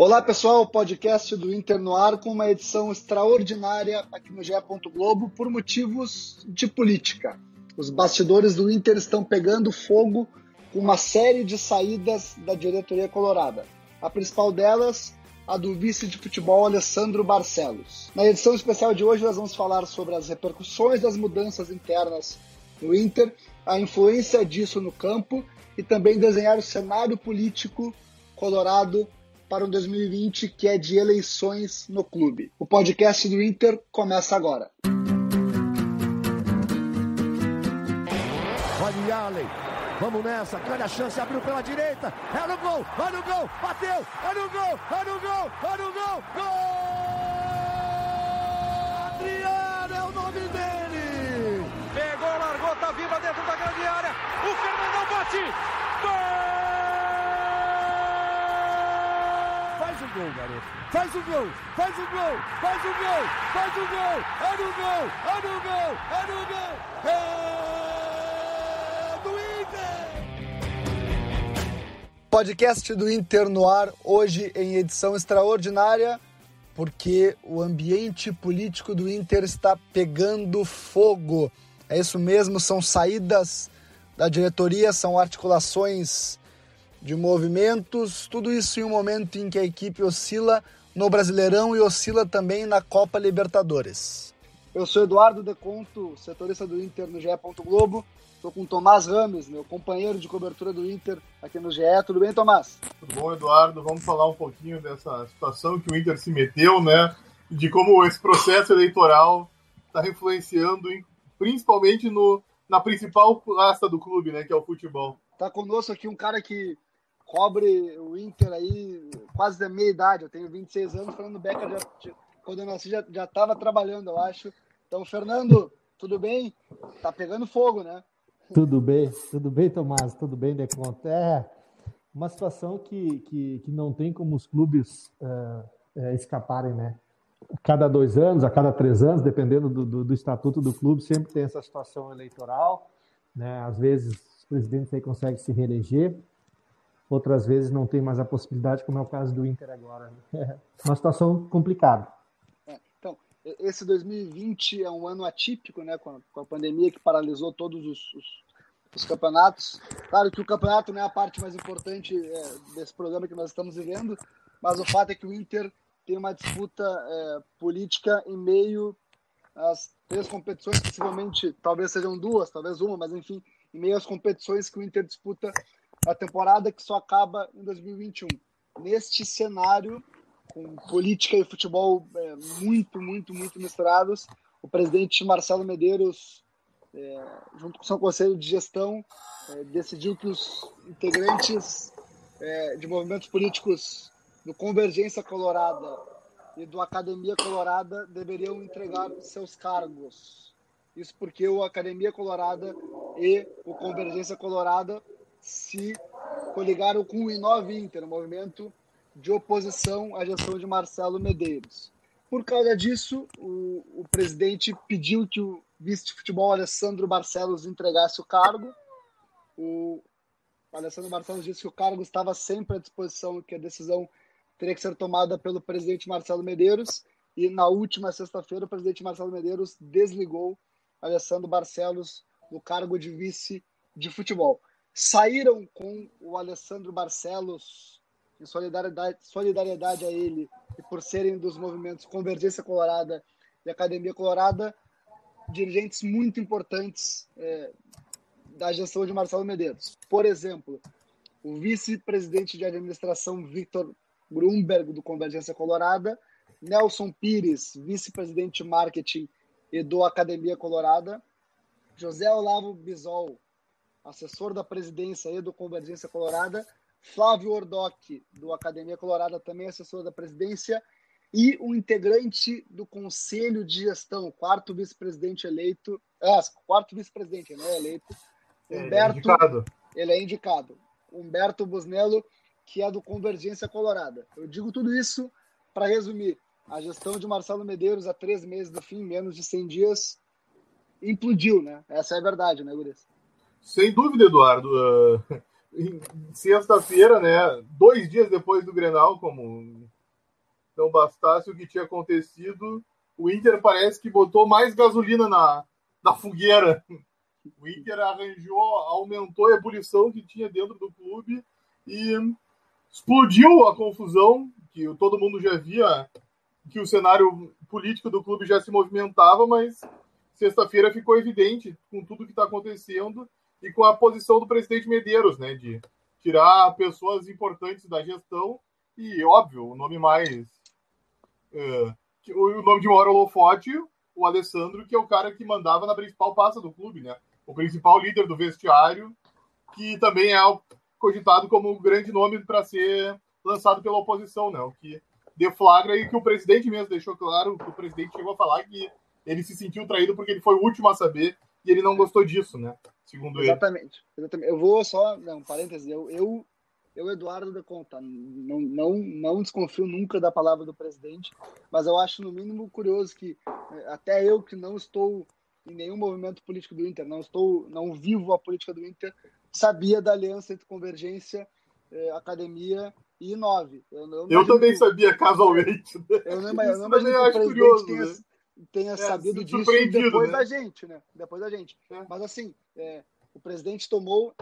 Olá pessoal, podcast do Inter no ar com uma edição extraordinária aqui no GE. Globo por motivos de política. Os bastidores do Inter estão pegando fogo com uma série de saídas da diretoria colorada. A principal delas, a do vice de futebol Alessandro Barcelos. Na edição especial de hoje nós vamos falar sobre as repercussões das mudanças internas no Inter, a influência disso no campo e também desenhar o cenário político colorado para um 2020 que é de eleições no clube. O podcast do Inter começa agora. Olha Allen, vamos nessa, grande a chance, abriu pela direita, é no gol, vai no gol, bateu, é no gol, é no gol, é no gol, gol! Adriano é o nome dele! Pegou, largou, tá viva dentro da grande área, o Fernandão bate, gol! Faz o gol, garoto. Faz o gol, faz o gol, faz o gol, faz o gol. É no gol, é no gol, é no gol. É do Inter. Podcast do Inter no ar, hoje em edição extraordinária, porque o ambiente político do Inter está pegando fogo. É isso mesmo, são saídas da diretoria, são articulações de movimentos, tudo isso em um momento em que a equipe oscila no Brasileirão e oscila também na Copa Libertadores. Eu sou Eduardo Deconto, setorista do Inter no GE. Globo. Estou com o Tomás Rames, meu companheiro de cobertura do Inter aqui no GE. Tudo bem, Tomás? Tudo bom, Eduardo? Vamos falar um pouquinho dessa situação que o Inter se meteu, né? E de como esse processo eleitoral está influenciando, principalmente no, na principal classe do clube, né? Que é o futebol. Tá conosco aqui um cara que cobre o Inter aí quase da meia idade. Eu tenho 26 anos, Fernando Becker, já, quando eu nasci, já estava trabalhando, eu acho. Então, Fernando, tudo bem? Tá pegando fogo, né? Tudo bem, tudo bem, Tomás, tudo bem, Deconto. É uma situação que, que, que não tem como os clubes uh, uh, escaparem, né? Cada dois anos, a cada três anos, dependendo do, do, do, estatuto do clube, sempre tem essa situação eleitoral, né? Às vezes os presidentes aí conseguem se reeleger, outras vezes não tem mais a possibilidade, como é o caso do Inter agora. É uma situação complicada. É, então, esse 2020 é um ano atípico, né, com a, com a pandemia que paralisou todos os, os, os, campeonatos. Claro que o campeonato não é a parte mais importante é, desse programa que nós estamos vivendo, mas o fato é que o Inter tem uma disputa é, política em meio às três competições, possivelmente, talvez sejam duas, talvez uma, mas enfim, em meio às competições que o Inter disputa a temporada que só acaba em 2021. Neste cenário, com política e futebol é, muito, muito, muito misturados, o presidente Marcelo Medeiros, é, junto com o seu conselho de gestão, é, decidiu que os integrantes é, de movimentos políticos do Convergência Colorada e do Academia Colorada deveriam entregar seus cargos. Isso porque o Academia Colorada e o Convergência Colorada se coligaram com o Inove Inter, um movimento de oposição à gestão de Marcelo Medeiros. Por causa disso, o, o presidente pediu que o vice de futebol Alessandro Barcelos entregasse o cargo. O Alessandro Barcelos disse que o cargo estava sempre à disposição, que a decisão teria que ser tomada pelo presidente Marcelo Medeiros. E na última sexta-feira, o presidente Marcelo Medeiros desligou Alessandro Barcelos do cargo de vice de futebol saíram com o Alessandro Barcelos em solidariedade, solidariedade a ele e por serem dos movimentos Convergência Colorada e Academia Colorada, dirigentes muito importantes é, da gestão de Marcelo Medeiros. Por exemplo, o vice-presidente de administração Victor Grunberg, do Convergência Colorada, Nelson Pires, vice-presidente de marketing e do Academia Colorada, José Olavo Bisol, assessor da presidência e do Convergência Colorada, Flávio Ordoc, do Academia Colorada, também assessor da presidência, e um integrante do Conselho de Gestão, quarto vice-presidente eleito, ah, quarto vice-presidente, não é eleito, é, Humberto, é ele é indicado, Humberto Busnello, que é do Convergência Colorada. Eu digo tudo isso para resumir. A gestão de Marcelo Medeiros, há três meses do fim, menos de 100 dias, implodiu, né? Essa é a verdade, né, Gurias? Sem dúvida, Eduardo. Uh, sexta-feira, né, dois dias depois do Grenal, como não bastasse o que tinha acontecido, o Inter parece que botou mais gasolina na, na fogueira. O Inter arranjou, aumentou a ebulição que tinha dentro do clube e explodiu a confusão, que todo mundo já via que o cenário político do clube já se movimentava, mas sexta-feira ficou evidente com tudo que está acontecendo e com a posição do presidente Medeiros, né, de tirar pessoas importantes da gestão e, óbvio, o nome mais. Uh, o nome de maior holofote, o Alessandro, que é o cara que mandava na principal pasta do clube, né? O principal líder do vestiário, que também é cogitado como o grande nome para ser lançado pela oposição, né? O que deflagra e que o presidente mesmo deixou claro, que o presidente chegou a falar que ele se sentiu traído porque ele foi o último a saber e ele não gostou disso, né? Segundo exatamente, ele. Exatamente. Eu vou só, um parênteses, eu, eu, eu Eduardo da Conta, não, não, não desconfio nunca da palavra do presidente, mas eu acho no mínimo curioso que eh, até eu que não estou em nenhum movimento político do Inter, não estou, não vivo a política do Inter, sabia da aliança entre Convergência, eh, Academia e Inove. Eu, eu, eu também que, sabia casualmente. Né? Eu não, eu não imagino que o presidente curioso, tenha, né? Tenha é, sabido disso depois né? da gente, né? Depois da gente. É. Mas assim, é, o presidente tomou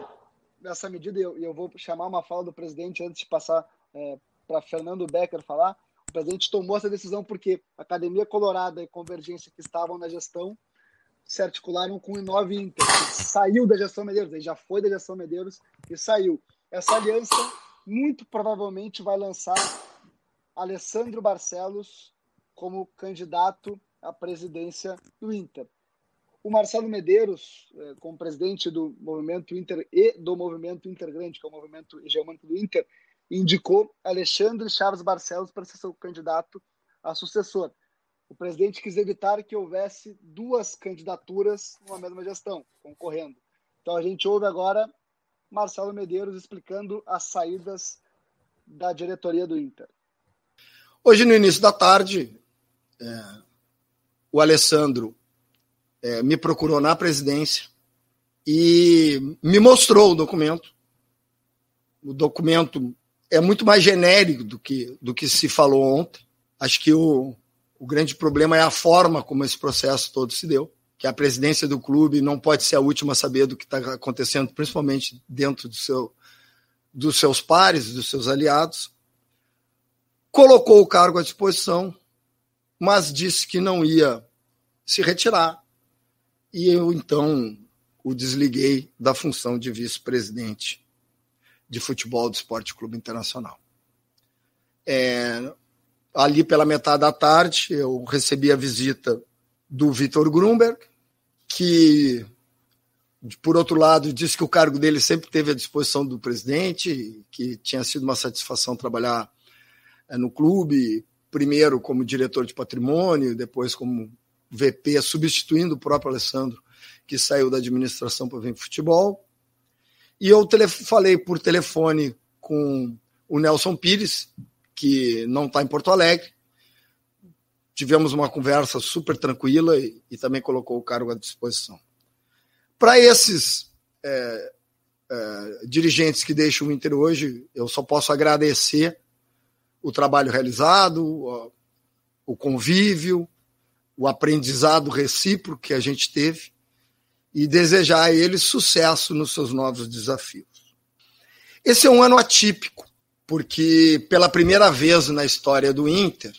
essa medida, e eu, eu, vou chamar uma fala do presidente antes de passar é, para Fernando Becker falar. O presidente tomou essa decisão porque a Academia Colorada e Convergência que estavam na gestão se articularam com o Inove Inter, que saiu da gestão Medeiros, ele já foi da gestão Medeiros e saiu. Essa aliança muito provavelmente vai lançar Alessandro Barcelos como candidato à presidência do Inter. O Marcelo Medeiros, é, como presidente do movimento Inter e do movimento Intergrande, que é o movimento hegemônico do Inter, indicou Alexandre Chaves Barcelos para ser seu candidato a sucessor. O presidente quis evitar que houvesse duas candidaturas numa mesma gestão, concorrendo. Então a gente ouve agora Marcelo Medeiros explicando as saídas da diretoria do Inter. Hoje, no início da tarde, é, o Alessandro é, me procurou na presidência e me mostrou o documento. O documento é muito mais genérico do que, do que se falou ontem. Acho que o, o grande problema é a forma como esse processo todo se deu, que a presidência do clube não pode ser a última a saber do que está acontecendo, principalmente dentro do seu, dos seus pares, dos seus aliados. Colocou o cargo à disposição, mas disse que não ia se retirar e eu, então, o desliguei da função de vice-presidente de futebol do Esporte Clube Internacional. É, ali pela metade da tarde, eu recebi a visita do Vitor Grunberg, que, por outro lado, disse que o cargo dele sempre teve à disposição do presidente, que tinha sido uma satisfação trabalhar é, no clube, primeiro como diretor de patrimônio, depois como VP, substituindo o próprio Alessandro, que saiu da administração para vir para futebol. E eu falei por telefone com o Nelson Pires, que não está em Porto Alegre. Tivemos uma conversa super tranquila e, e também colocou o cargo à disposição. Para esses é, é, dirigentes que deixam o Inter hoje, eu só posso agradecer o trabalho realizado, o, convívio, o aprendizado recíproco que a gente teve e desejar a eles sucesso nos seus novos desafios. Esse é um ano atípico, porque pela primeira vez na história do Inter,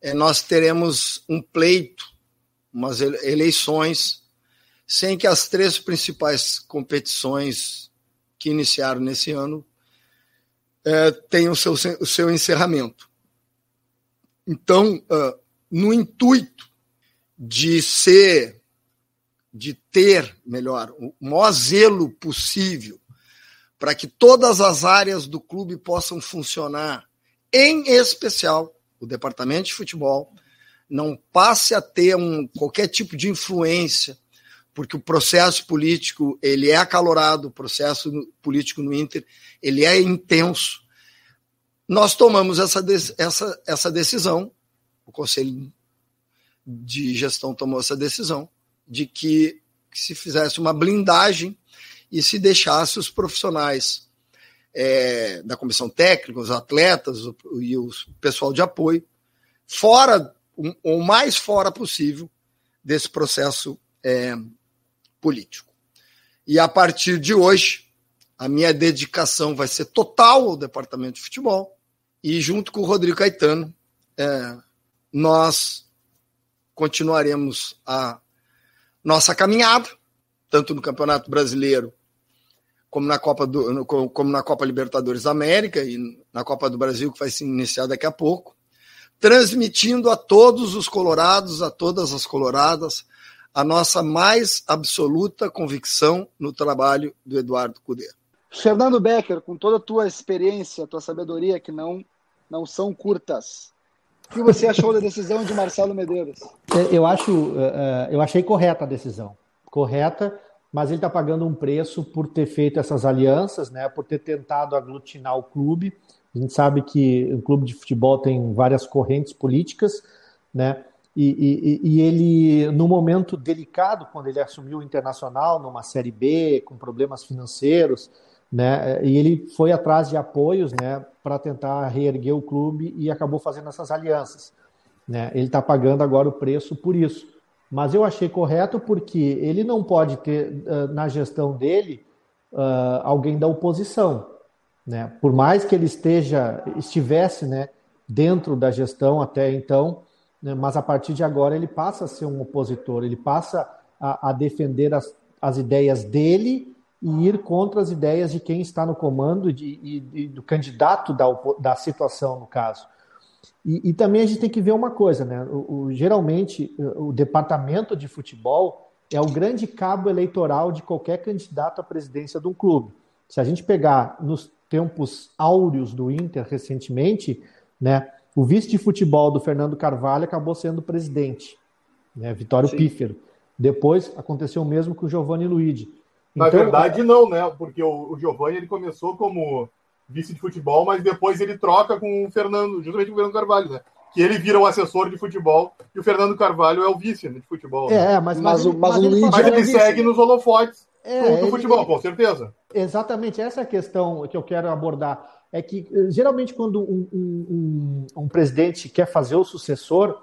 é, nós teremos um pleito, umas eleições, sem que as três principais competições que iniciaram nesse ano é, tenham o seu, o seu encerramento. Então, uh, no intuito de ser, de ter, melhor, o maior zelo possível para que todas as áreas do clube possam funcionar, em especial o departamento de futebol, não passe a ter um, qualquer tipo de influência, porque o processo político ele é acalorado, o processo político no Inter ele é intenso. Nós tomamos essa, essa, essa decisão o Conselho de Gestão tomou essa decisão de que, que se fizesse uma blindagem e se deixasse os profissionais é, da comissão técnica, os atletas o, e o pessoal de apoio, fora, o, o mais fora possível desse processo é, político. E a partir de hoje, a minha dedicação vai ser total ao departamento de futebol e junto com o Rodrigo Caetano, é, nós continuaremos a nossa caminhada, tanto no Campeonato Brasileiro como na Copa do, como na Copa Libertadores da América e na Copa do Brasil que vai se iniciar daqui a pouco, transmitindo a todos os colorados, a todas as coloradas, a nossa mais absoluta convicção no trabalho do Eduardo Cudê. Fernando Becker, com toda a tua experiência, a tua sabedoria, que não, não são curtas, o que você achou da decisão de Marcelo Medeiros? Eu acho, eh, eh, eu achei correta a decisão, correta, mas ele está pagando um preço por ter feito essas alianças, né, por ter tentado aglutinar o clube. A gente sabe que o clube de futebol tem várias correntes políticas, né? E, e, e, ele, no momento delicado, quando ele assumiu o Internacional, numa Série B, com problemas financeiros, né, e ele foi atrás de apoios né, para tentar reerguer o clube e acabou fazendo essas alianças. Né? Ele está pagando agora o preço por isso. Mas eu achei correto porque ele não pode ter na gestão dele alguém da oposição, né? Por mais que ele esteja estivesse, né, dentro da gestão até então, né, mas a partir de agora ele passa a ser um opositor, ele passa a, a defender as, as ideias dele e ir contra as ideias de quem está no comando de, e, e do candidato da, da situação, no caso. E, e, também a gente tem que ver uma coisa, né? O, o, geralmente, o departamento de futebol é o grande cabo eleitoral de qualquer candidato à presidência de um clube. Se a gente pegar nos tempos áureos do Inter recentemente, né? O vice de futebol do Fernando Carvalho acabou sendo presidente, né? Vitório Sim. Pífero. Depois aconteceu o mesmo com o Giovanni Luigi. Na então, verdade, não, né? Porque o, o Giovanni ele começou como vice de futebol, mas depois ele troca com o Fernando, justamente com o Fernando Carvalho, né? Que ele vira o assessor de futebol e o Fernando Carvalho é o vice né, de futebol. Né? É, mas, mas, mas, mas, mas ele, mas ele segue nos holofotes é, do, do ele, futebol, com certeza. Exatamente, essa é a questão que eu quero abordar. É que eh, geralmente quando um, um, um, um presidente quer fazer o sucessor,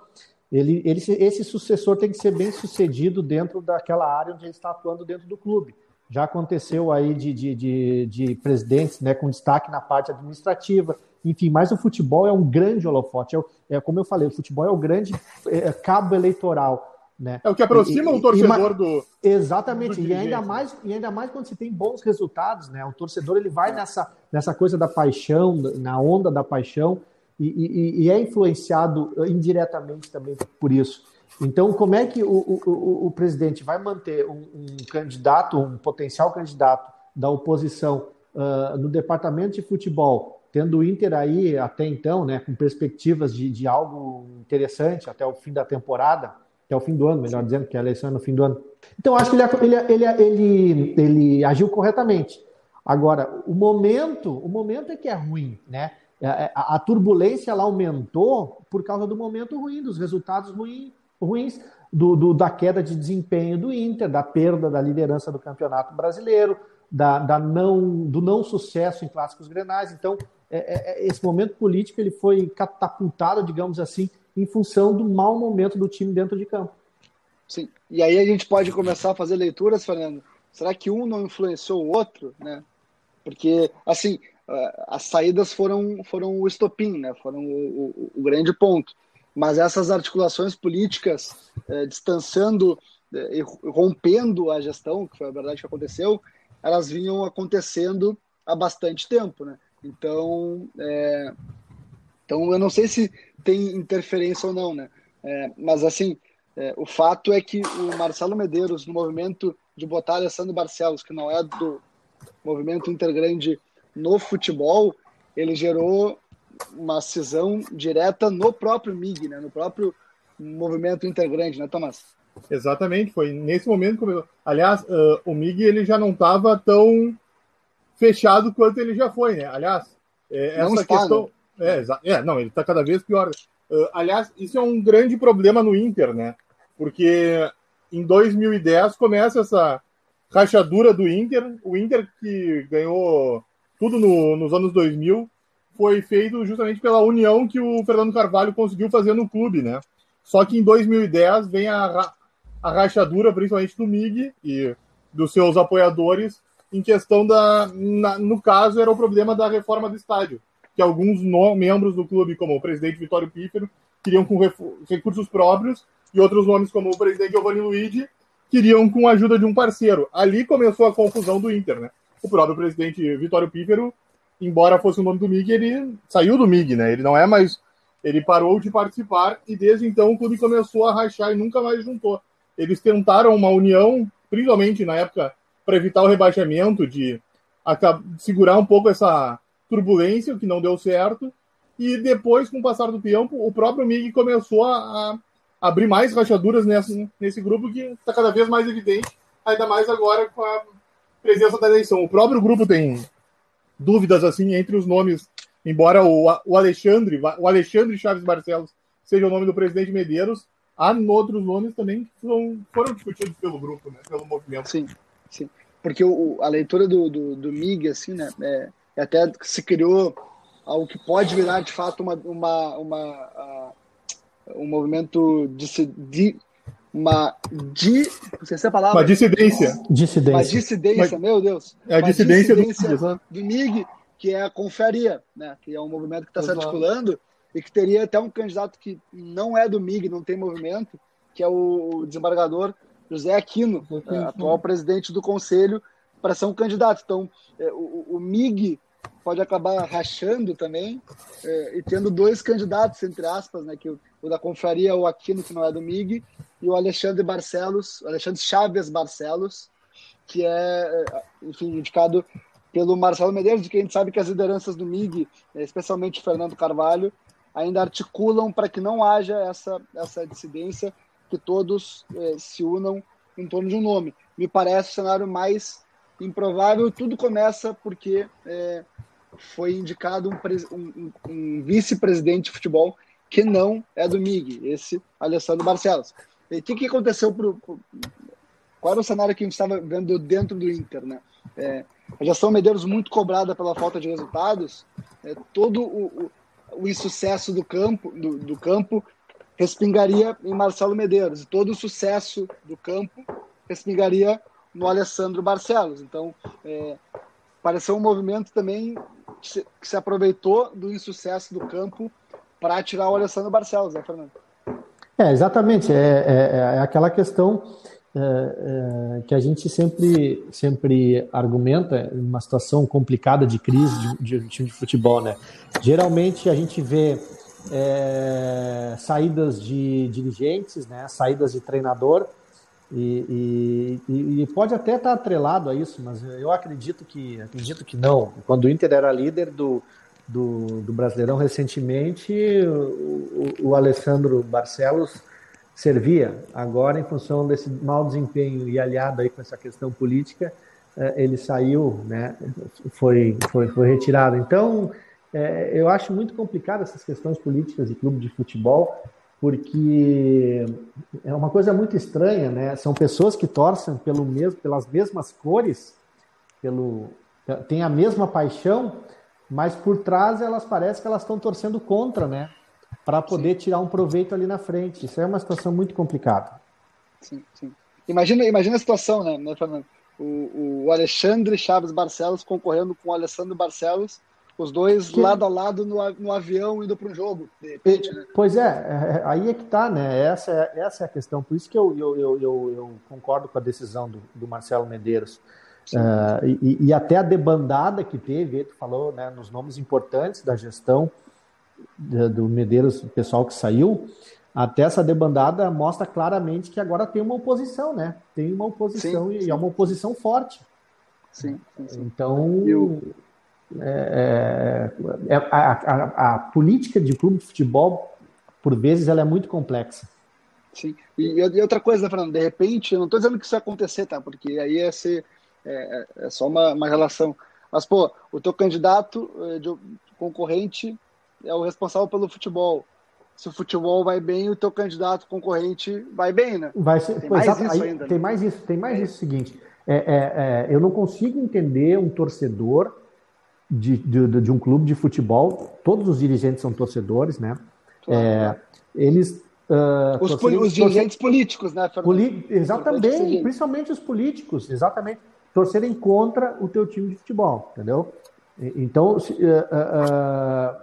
ele, ele, esse sucessor tem que ser bem sucedido dentro daquela área onde ele está atuando dentro do clube. Já aconteceu aí de, de, de, de, presidentes né, com destaque na parte administrativa, enfim, mas o futebol é um grande holofote. É, é como eu falei, o futebol é o grande é, cabo eleitoral. Né? É o que aproxima o torcedor e, do. Exatamente, do e, ainda mais, e ainda mais quando se tem bons resultados, né? O torcedor ele vai nessa, nessa coisa da paixão, na onda da paixão, e, e, e é influenciado indiretamente também por isso. Então, como é que o, o, o presidente vai manter um, um, candidato, um potencial candidato da oposição uh, no departamento de futebol, tendo o Inter aí até então, né, com perspectivas de, de algo interessante até o fim da temporada, até o fim do ano, melhor dizendo, que a eleição é no fim do ano. Então, acho que ele, ele, ele, ele, ele agiu corretamente. Agora, o momento, o momento é que é ruim, né? A, a turbulência ela aumentou por causa do momento ruim, dos resultados ruins ruins, do, do, da queda de desempenho do Inter, da perda da liderança do Campeonato Brasileiro, da, da não, do não sucesso em clássicos grenais. Então, é, é, é, esse momento político ele foi catapultado, digamos assim, em função do mau momento do time dentro de campo. Sim. E aí a gente pode começar a fazer leituras, Fernando. Será que um não influenciou o outro, né? Porque assim, as saídas foram foram o estopim, né? Foram o, o, o grande ponto mas essas articulações políticas eh, distanciando eh, rompendo a gestão, que foi a verdade que aconteceu, elas vinham acontecendo há bastante tempo, né? Então, é, então eu não sei se tem interferência ou não, né? É, mas assim, é, o fato é que o Marcelo Medeiros, no movimento de botar Alessandro Barcelos, que não é do movimento intergrande no futebol, ele gerou uma cisão direta no próprio MIG, né? no próprio movimento integrante, né, Tomás? Exatamente, foi nesse momento que Aliás, uh, o MIG ele já não estava tão fechado quanto ele já foi, né? Aliás, é, essa está, questão. Né? É, é, não, ele está cada vez pior. Uh, aliás, isso é um grande problema no Inter, né? Porque em 2010 começa essa, rachadura do Inter. O Inter que ganhou tudo no, nos anos 2000 foi feito justamente pela união que o Fernando Carvalho conseguiu fazer no clube, né? Só que em 2010 vem a, a rachadura, principalmente do MIG e dos seus apoiadores, em questão da. Na, no caso, era o problema da reforma do estádio, que alguns membros do clube, como o presidente Vitório Pífero, queriam com recursos próprios, e outros nomes, como o presidente Giovanni Luigi, queriam com a ajuda de um parceiro. Ali começou a confusão do Inter, né? O próprio presidente Vitório Pífero, embora fosse o nome do MIG, ele saiu do MIG, né? Ele não é mais. Ele parou de participar e desde então o clube começou a rachar e nunca mais juntou. Eles tentaram uma união, principalmente na época para evitar o rebaixamento, de segurar um pouco essa turbulência, o que não deu certo. E depois, com o passar do tempo, o próprio MIG começou a, a abrir mais rachaduras nesse, nesse grupo que está cada vez mais evidente, ainda mais agora com a presença da eleição. O próprio grupo tem dúvidas assim entre os nomes, embora o, o Alexandre, o Alexandre Chaves Barcelos seja o nome do presidente Medeiros, há outros nomes também que foram, foram discutidos pelo grupo, né, pelo movimento. Sim. Sim. Porque o, a leitura do, do, do MIG, assim, né, é, é até se criou algo que pode virar, de fato, uma, uma, uma uh, um movimento de, de uma di, se é a palavra. Uma dissidência. dissidência. Uma dissidência, meu Deus. É a dissidência, dissidência do, do MIG, que é a Confaria, né, que é um movimento que está se articulando e que teria até um candidato que não é do MIG, não tem movimento, que é o desembargador José Aquino, é, atual presidente do conselho, para ser um candidato. Então, é, o, o, MIG pode acabar rachando também é, e tendo dois candidatos, entre aspas, né, que o, o da Confraria, o Aquino, que não é do MIG, e o Alexandre Barcelos, Alexandre Chaves Barcelos, que é, é, enfim, indicado pelo Marcelo Medeiros, de quem a gente sabe que as lideranças do MIG, é, especialmente Fernando Carvalho, ainda articulam para que não haja essa, essa dissidência que todos é, se unam em torno de um nome. Me parece o cenário mais improvável. Tudo começa porque é, foi indicado um, um, um vice-presidente de futebol que não é do MIG, esse Alessandro Barcelos. E o que, que aconteceu pro, pro, qual era o cenário que a gente estava vendo dentro do Inter, né? É, a gestão Medeiros muito cobrada pela falta de resultados, é, todo o, o, o insucesso do campo, do, do campo respingaria em Marcelo Medeiros. E todo o sucesso do campo respingaria no Alessandro Barcelos. Então, é, pareceu um movimento também que se, que se aproveitou do insucesso do campo para tirar o Alessandro Barcelos, né, Fernando? É, exatamente. É, é, é aquela questão é, é, que a gente sempre, sempre argumenta uma situação complicada de crise de, de, time de futebol, né? Geralmente a gente vê é, saídas de dirigentes, né, saídas de treinador, e, e, e, pode até estar atrelado a isso, mas eu acredito que acredito que não. Quando o Inter era líder do, do, do Brasileirão recentemente, o, o, Alessandro Barcelos servia. Agora, em função desse mau desempenho e aliado aí com essa questão política, é, ele saiu, né, foi, foi, foi retirado. Então, é, eu acho muito complicado essas questões políticas de clube de futebol, porque é uma coisa muito estranha, né? São pessoas que torcem pelo mesmo, pelas mesmas cores, pelo têm a mesma paixão, mas por trás elas parecem que elas estão torcendo contra, né? Para poder sim. tirar um proveito ali na frente. Isso é uma situação muito complicada. Sim, sim. Imagina, imagina a situação, né, né Fernando? O, o Alexandre Chaves Barcelos concorrendo com o Alessandro Barcelos os dois que... lado a lado no, no avião indo para um jogo, de repente, né? Pois é, é, aí é que tá, né? Essa é, essa é a questão. Por isso que eu, eu, eu, eu, eu concordo com a decisão do, do Marcelo Medeiros. Uh, e, e, até a debandada que teve, tu falou né, nos nomes importantes da gestão do Medeiros, o pessoal que saiu, até essa debandada mostra claramente que agora tem uma oposição, né? Tem uma oposição sim, e sim. é uma oposição forte. Sim, sim Então, eu... É, é, é, a, a, a, política de clube de futebol, por vezes, ela é muito complexa. Sim. E, e outra coisa, né, Fernando, de repente, eu não estou dizendo que isso vai acontecer, tá? Porque aí é, ser, é, é só uma, uma relação. Mas, pô, o teu candidato eh, de concorrente é o responsável pelo futebol. Se o futebol vai bem, o teu candidato concorrente vai bem, né? Vai ser, tem mais isso aí, ainda. Tem mais isso, tem mais isso seguinte é, é, é, eu não consigo entender um torcedor de, de, de, um clube de futebol, todos os dirigentes são torcedores, né? Claro. É, eles. Uh, os, os, dirigentes políticos, né, Poli exatamente, principalmente os políticos, exatamente, torcerem contra o teu time de futebol, entendeu? Então, uh, uh,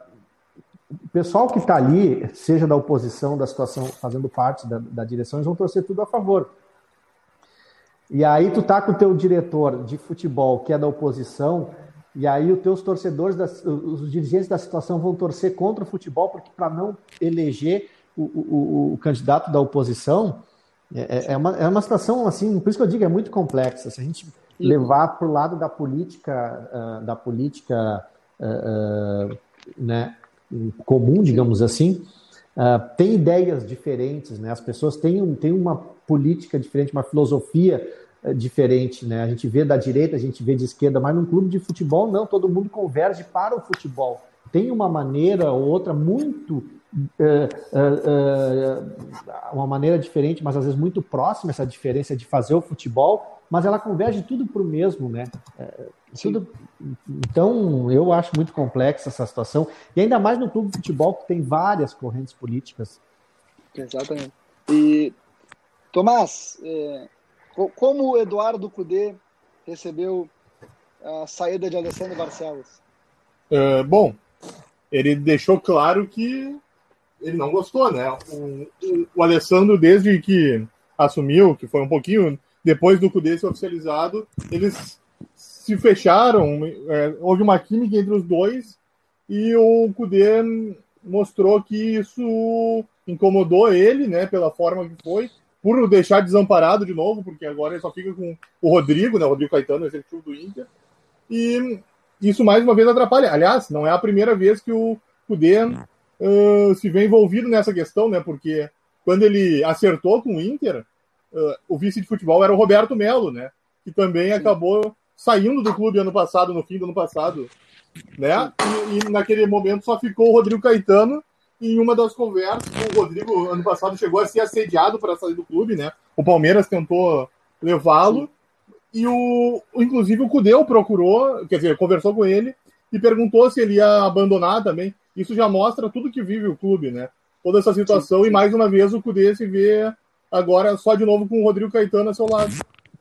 o pessoal que está ali, seja da oposição, da situação, fazendo parte da, da direção, eles vão torcer tudo a favor. E aí tu tá com o teu diretor de futebol, que é da oposição, e aí os teus torcedores, das, os dirigentes da situação vão torcer contra o futebol porque para não eleger o, o, o, candidato da oposição é, é, é, uma, é uma situação assim, por isso que eu digo é muito complexa. Se a gente levar para o lado da política, uh, da política uh, uh, né, comum, digamos assim, tem ideias diferentes, né? As pessoas têm, têm uma política diferente, uma filosofia diferente, né? A gente vê da direita, a gente vê de esquerda, mas num clube de futebol não, todo mundo converge para o futebol. Tem uma maneira ou outra muito é, é, uma maneira diferente, mas às vezes muito próxima essa diferença de fazer o futebol, mas ela converge tudo para o mesmo, né? tudo... Então, eu acho muito complexa essa situação, e ainda mais no clube de futebol que tem várias correntes políticas. Exatamente. E, Tomás, é, como o Eduardo Cudê recebeu a saída de Alessandro Barcelos? É, bom, ele deixou claro que ele não gostou, né? O, o, Alessandro, desde que assumiu, que foi um pouquinho depois do Cudê ser oficializado, eles se fecharam, é, houve uma química entre os dois e o Cudê mostrou que isso incomodou ele, né, pela forma que foi, por deixar desamparado de novo, porque agora ele só fica com o Rodrigo, né? O Rodrigo Caetano, executivo do Inter. E isso mais uma vez atrapalha. Aliás, não é a primeira vez que o Cudê uh, se vê envolvido nessa questão, né? Porque quando ele acertou com o Inter, uh, o vice de futebol era o Roberto Melo, né? Que também Sim. acabou saindo do clube ano passado, no fim do ano passado, né? E, e naquele momento só ficou o Rodrigo Caetano em uma das conversas, o Rodrigo, ano passado, chegou a ser assediado para sair do clube, né? O Palmeiras tentou levá-lo. E o, inclusive o Cudeu procurou, quer dizer, conversou com ele e perguntou se ele ia abandonar também. Isso já mostra tudo que vive o clube, né? Toda essa situação. Sim. E mais uma vez o Cudê se vê agora só de novo com o Rodrigo Caetano a seu lado.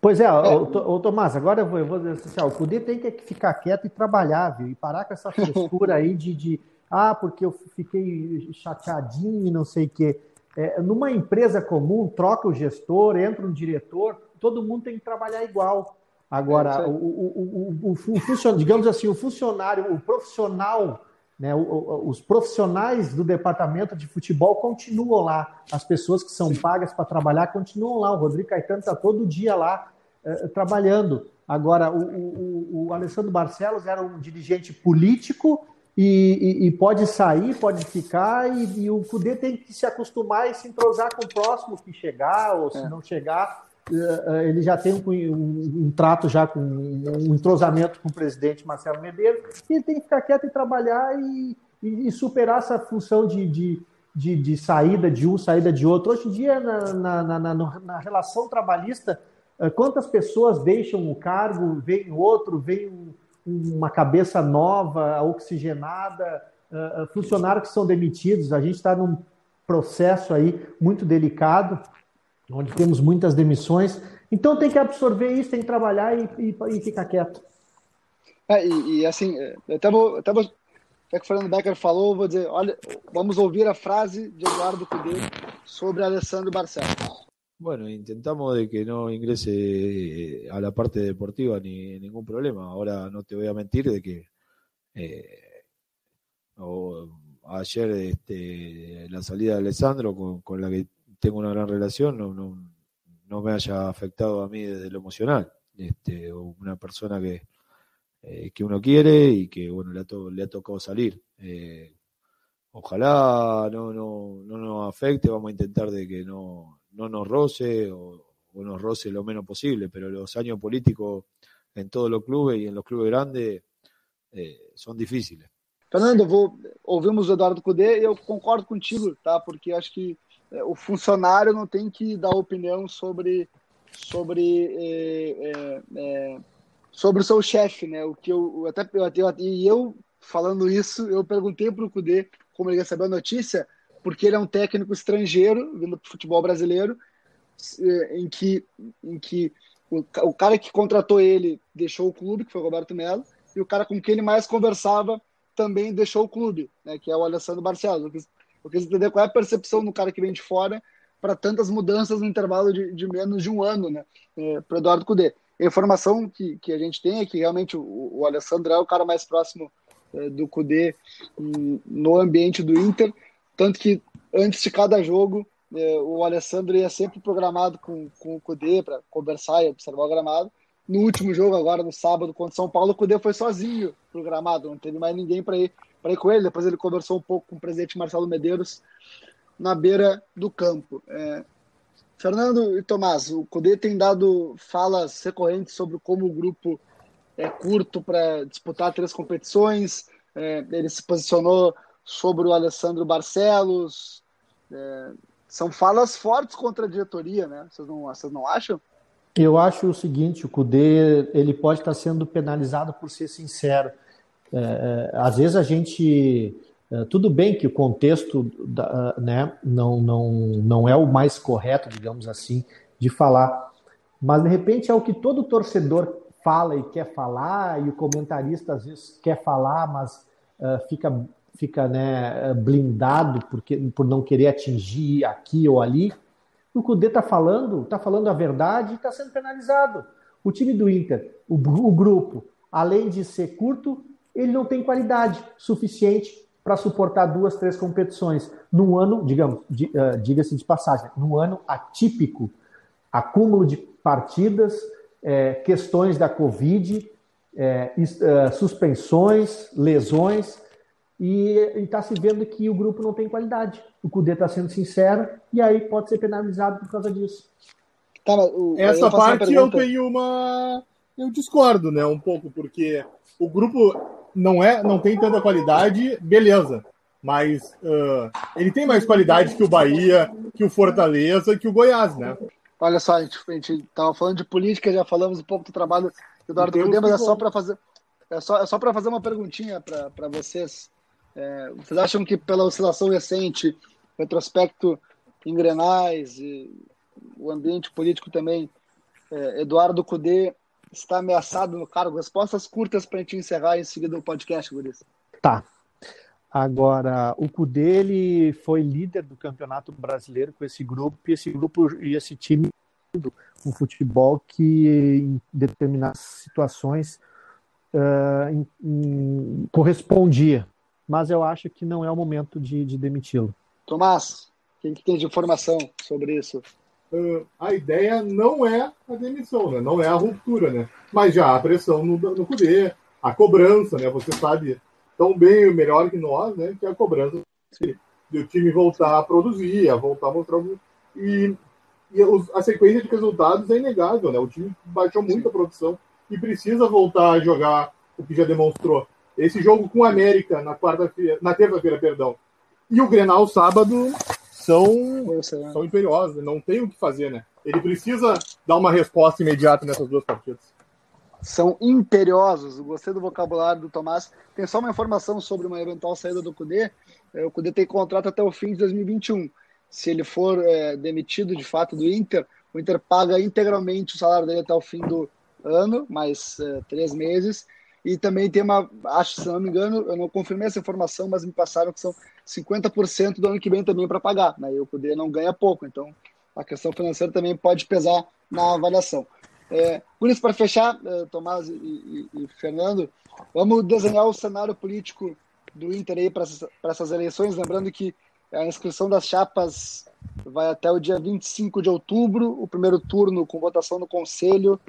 Pois é. O, o, Tomás, agora eu vou, eu vou dizer assim, o Cudê tem que ficar quieto e trabalhar, viu? E parar com essa frescura aí de, de ah, porque eu fiquei chateadinho e não sei o quê. É, numa empresa comum, troca o gestor, entra um diretor, todo mundo tem que trabalhar igual. Agora, é o, o, o, o, funcionário, digamos assim, o funcionário, o profissional, né, os profissionais do departamento de futebol continuam lá. As pessoas que são pagas para trabalhar continuam lá. O Rodrigo Caetano está todo dia lá é, trabalhando. Agora, o, o, o Alessandro Barcelos era um dirigente político e, e, e, pode sair, pode ficar, e, e, o Cudê tem que se acostumar e se entrosar com o próximo que chegar, ou se é. não chegar, uh, ele já tem um, um, um, trato já com um entrosamento com o presidente Marcelo Medeiros, e ele tem que ficar quieto e trabalhar e, superar essa função de, de, de, de, saída de um, saída de outro. Hoje em dia, na, na, na, na relação trabalhista, uh, quantas pessoas deixam o cargo, vem outro, vem um uma cabeça nova, oxigenada, uh, funcionários que são demitidos. A gente está num processo aí muito delicado, onde temos muitas demissões. Então tem que absorver isso, tem que trabalhar e, e, e ficar quieto. É, e, e, assim, até vou, até vou, que o Fernando Becker falou, vou dizer, olha, vamos ouvir a frase de Eduardo Cudê sobre Alessandro Barcelos. Bueno, intentamos de que no ingrese a la parte deportiva ni ningún problema. Ahora no te voy a mentir de que eh, ayer este, la salida de Alessandro, con, la que tengo una gran relación, no, no, me haya afectado a mí desde lo emocional. Este, una persona que, eh, que uno quiere y que bueno le ha, le ha tocado salir. Eh, ojalá no, no, no nos afecte, vamos a intentar de que no, no nos roce o, nos roce lo menos posible, pero los años políticos en todos los clubes y en los clubes grandes eh, são difíceis. Fernando, vou, ouvimos o Eduardo Cudê e eu concordo contigo, tá? Porque acho que é, o funcionário não tem que dar opinião sobre sobre é, é, sobre o seu chefe, né? O que eu até eu, e eu falando isso, eu perguntei para o Cudê como ele recebeu a notícia, porque ele é um técnico estrangeiro vindo para futebol brasileiro, em que, em que o, o, cara que contratou ele deixou o clube, que foi o Roberto Melo, e o cara com quem ele mais conversava também deixou o clube, né, que é o Alessandro Barcelos. Eu eu quis entender qual é a percepção do cara que vem de fora para tantas mudanças no intervalo de, de, menos de um ano né, é, para o Eduardo Cudê. A informação que, que a gente tem é que realmente o, o Alessandro é o cara mais próximo é, do Cudê no ambiente do Inter, tanto que antes de cada jogo é, o Alessandro ia sempre programado com, com o Cudê para conversar e observar o gramado. No último jogo, agora no sábado, contra o São Paulo, o Cudê foi sozinho pro gramado, não teve mais ninguém para ir, ir com ele. Depois ele conversou um pouco com o presidente Marcelo Medeiros na beira do campo. É, Fernando e Tomás, o Cudê tem dado falas recorrentes sobre como o grupo é curto para disputar três competições. É, ele se posicionou sobre o Alessandro Barcelos. É, são falas fortes contra a diretoria, né? Vocês não, vocês não acham? Eu acho o seguinte, o Cudê ele pode estar sendo penalizado por ser sincero. É, é às vezes a gente é, tudo bem que o contexto né, não, não, não é o mais correto, digamos assim, de falar, mas de repente é o que todo torcedor fala e quer falar, e o comentarista às vezes quer falar, mas uh, fica fica né, blindado porque, por não querer atingir aqui ou ali. O Cudê está falando, está falando a verdade e está sendo penalizado. O time do Inter, o, o grupo, além de ser curto, ele não tem qualidade suficiente para suportar duas, três competições num ano, digamos, uh, diga-se de passagem, num ano atípico, acúmulo de partidas, é, questões da Covid, é, suspensões, lesões, e está se vendo que o grupo não tem qualidade. O Cudê está sendo sincero e aí pode ser penalizado por causa disso. Tá, o, Essa parte eu tenho uma. Eu discordo, né, um pouco, porque o grupo não é, não tem tanta qualidade, beleza. Mas uh, ele tem mais qualidade que o Bahia, que o Fortaleza, que o Goiás, né? Olha só, a gente, a gente tava falando de política, já falamos um pouco do trabalho do Eduardo Cudê, mas é só para fazer é só, é só para fazer uma perguntinha para vocês. É, vocês acham que pela oscilação recente, retrospecto em Grenais e o ambiente político também, é, Eduardo Cudê está ameaçado no cargo? Respostas curtas para a gente encerrar em seguida o podcast, Guris. Tá. Agora, o Cudê ele foi líder do Campeonato Brasileiro com esse grupo, e esse grupo e esse time um futebol que em determinadas situações uh, em, em, correspondia mas eu acho que não é o momento de, de demiti-lo. Tomás, quem que tem de informação sobre isso? Uh, a ideia não é a demissão, né? não é a ruptura, né? mas já há pressão no, no poder, a cobrança, né? você sabe tão bem ou melhor que nós, né? que a cobrança de, de o time voltar a produzir, a voltar a mostrar. E, e a sequência de resultados é inegável, né? o time baixou muito a produção e precisa voltar a jogar o que já demonstrou esse jogo com o América na quarta-feira, na terça-feira, perdão, e o Grenal sábado são, são imperiosos, não tem o que fazer, né? Ele precisa dar uma resposta imediata nessas duas partidas. São imperiosos. Gostei do vocabulário do Tomás. Tem só uma informação sobre uma eventual saída do Cudê. É, o Cudê tem contrato até o fim de 2021. Se ele for é, demitido de fato do Inter, o Inter paga integralmente o salário dele até o fim do ano, mais é, três meses e também tem uma, acho, se não me engano, eu não confirmei essa informação, mas me passaram que são 50% do ano que vem também para pagar. Né? E o poder não ganha pouco, então a questão financeira também pode pesar na avaliação. É, por isso, para fechar, é, Tomás e, e, e, Fernando, vamos desenhar o cenário político do Inter aí para essas, essas eleições. Lembrando que a inscrição das chapas vai até o dia 25 de outubro, o primeiro turno com votação no Conselho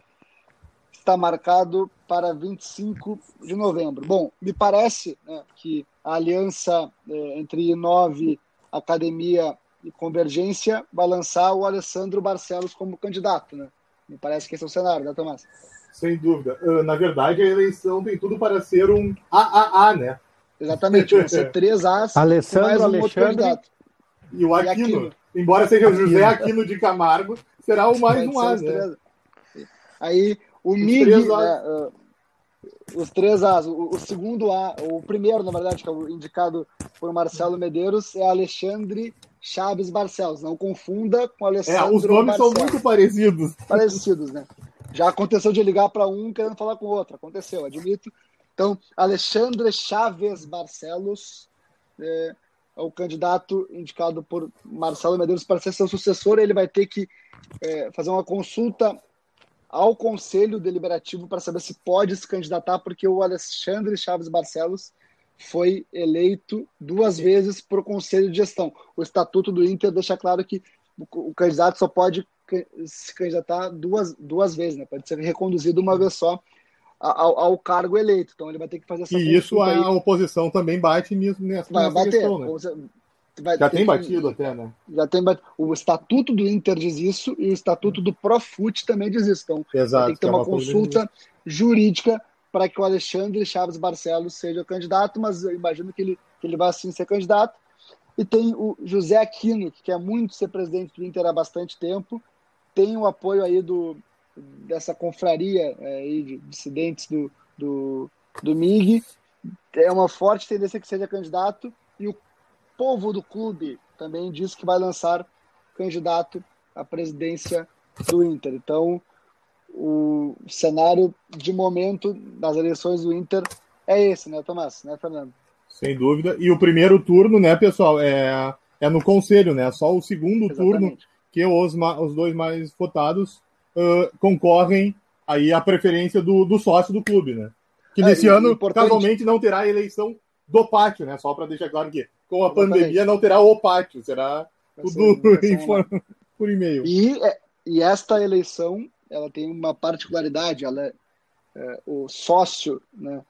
está marcado para 25 de novembro. Bom, me parece né, que a aliança é, entre Inove, Academia e Convergência vai lançar o Alessandro Barcelos como candidato. Né? Me parece que esse é o cenário, né, Tomás? Sem dúvida. Uh, na verdade, a eleição tem tudo para ser um AAA, né? Exatamente, vão ser três As Alessandro, mais um Alexandre, outro candidato. E o Aquino. E Aquino. Embora seja o José Aquino de Camargo, será o mais um A, né? Aí o MIG, né, uh, os três As, o, o, segundo A, o primeiro, na verdade, que é o indicado por Marcelo Medeiros, é Alexandre Chaves Barcelos. Não confunda com Alessandro É, os nomes Barcelos. são muito parecidos. Parecidos, né? Já aconteceu de ligar para um querendo falar com o outro. Aconteceu, admito. Então, Alexandre Chaves Barcelos é, é o candidato indicado por Marcelo Medeiros para ser seu sucessor. Ele vai ter que é, fazer uma consulta ao Conselho Deliberativo para saber se pode se candidatar, porque o Alexandre Chaves Barcelos foi eleito duas vezes para o Conselho de Gestão. O Estatuto do Inter deixa claro que o, candidato só pode se candidatar duas, duas vezes, né? pode ser reconduzido uma vez só ao, ao, cargo eleito. Então ele vai ter que fazer essa E isso a aí. oposição também bate nisso nessa, vai bater. questão, né? Vai já tem batido que, até, né? Já tem batido. O estatuto do Inter diz isso e o estatuto do Profut também diz isso. Então Exato, tem que ter uma, uma consulta jurídica para que o Alexandre Chaves Barcelos seja candidato, mas eu imagino que ele, que ele vai sim ser candidato. E tem o José Aquino, que quer muito ser presidente do Inter há bastante tempo, tem o apoio aí do, dessa confraria é, aí de dissidentes do, do, do MIG, é uma forte tendência que seja candidato, e o povo do clube também diz que vai lançar candidato à presidência do Inter. Então, o cenário de momento das eleições do Inter é esse, né, Tomás? Né, Fernando? Sem dúvida. E o primeiro turno, né, pessoal, é, é no conselho, né? Só o segundo Exatamente. turno que os, os dois mais votados uh, concorrem aí à preferência do, do sócio do clube, né? Que é, nesse ano, importante... casualmente, não terá eleição do pátio, né? Só para deixar claro que com a Exatamente. pandemia não terá o pátio, será tudo por e-mail. E, é, e esta eleição ela tem uma particularidade, ela é, é, o sócio né,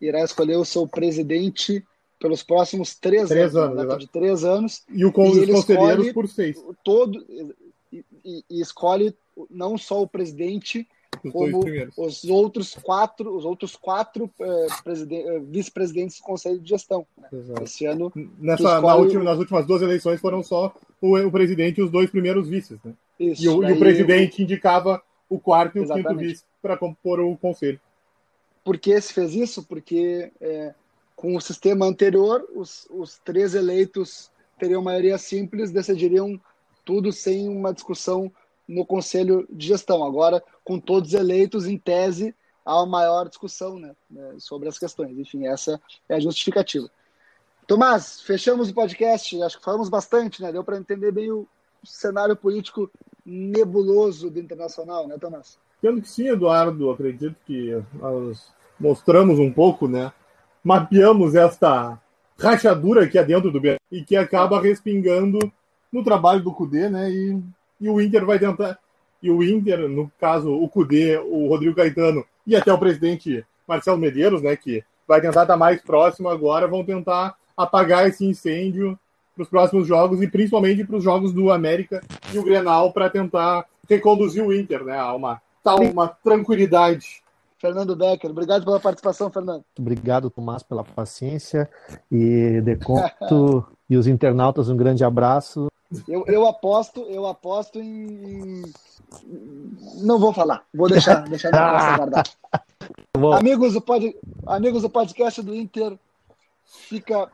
irá escolher o seu presidente pelos próximos três, três anos, anos de três anos. E o com os conselheiros por seis. Todo, e, e, e, escolhe não só o presidente, como os outros quatro, os outros quatro eh, eh, vice-presidentes do Conselho de Gestão. Né? Esse ano. Nessa, escolhe... última, nas últimas duas eleições foram só o, o presidente e os dois primeiros vices. Né? Isso, e, o, e o presidente indicava o quarto e Exatamente. o quinto vice para compor o conselho. Por que se fez isso? Porque é, com o sistema anterior, os, os três eleitos teriam maioria simples, decidiriam tudo sem uma discussão no conselho de gestão. Agora, com todos eleitos, em tese, há uma maior discussão né, né sobre as questões. Enfim, essa é a justificativa. Tomás, fechamos o podcast. Acho que falamos bastante, né? Deu para entender bem o cenário político nebuloso do internacional, né, Tomás? Pelo que sim, Eduardo, acredito que nós mostramos um pouco, né? Mapeamos esta rachadura que é dentro do e que acaba respingando no trabalho do Cudê, né? E, e o Inter vai tentar. E o Inter, no caso, o Cudê, o Rodrigo Caetano e até o presidente Marcelo Medeiros, né? Que vai tentar estar mais próximo agora, vão tentar apagar esse incêndio para os próximos jogos e principalmente para os jogos do América e o Grenal para tentar reconduzir o Inter, né? A uma tal uma tranquilidade. Fernando Becker, obrigado pela participação, Fernando. Obrigado, Tomás, pela paciência e Deconto e os internautas um grande abraço. Eu, eu aposto, eu aposto em, não vou falar, vou deixar, deixar na guardar. Amigos do, pod, amigos do podcast do Inter, fica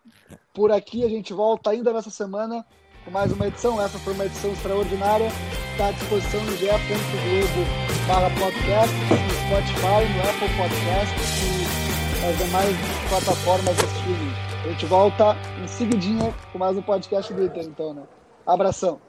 por aqui. A gente volta ainda nessa semana com mais uma edição. Essa foi uma edição extraordinária. Está à disposição no ge.globo barra podcast, no Spotify, no Apple Podcast e nas demais plataformas de streaming. A gente volta em seguidinha com mais um podcast do Inter, então, né? Abração.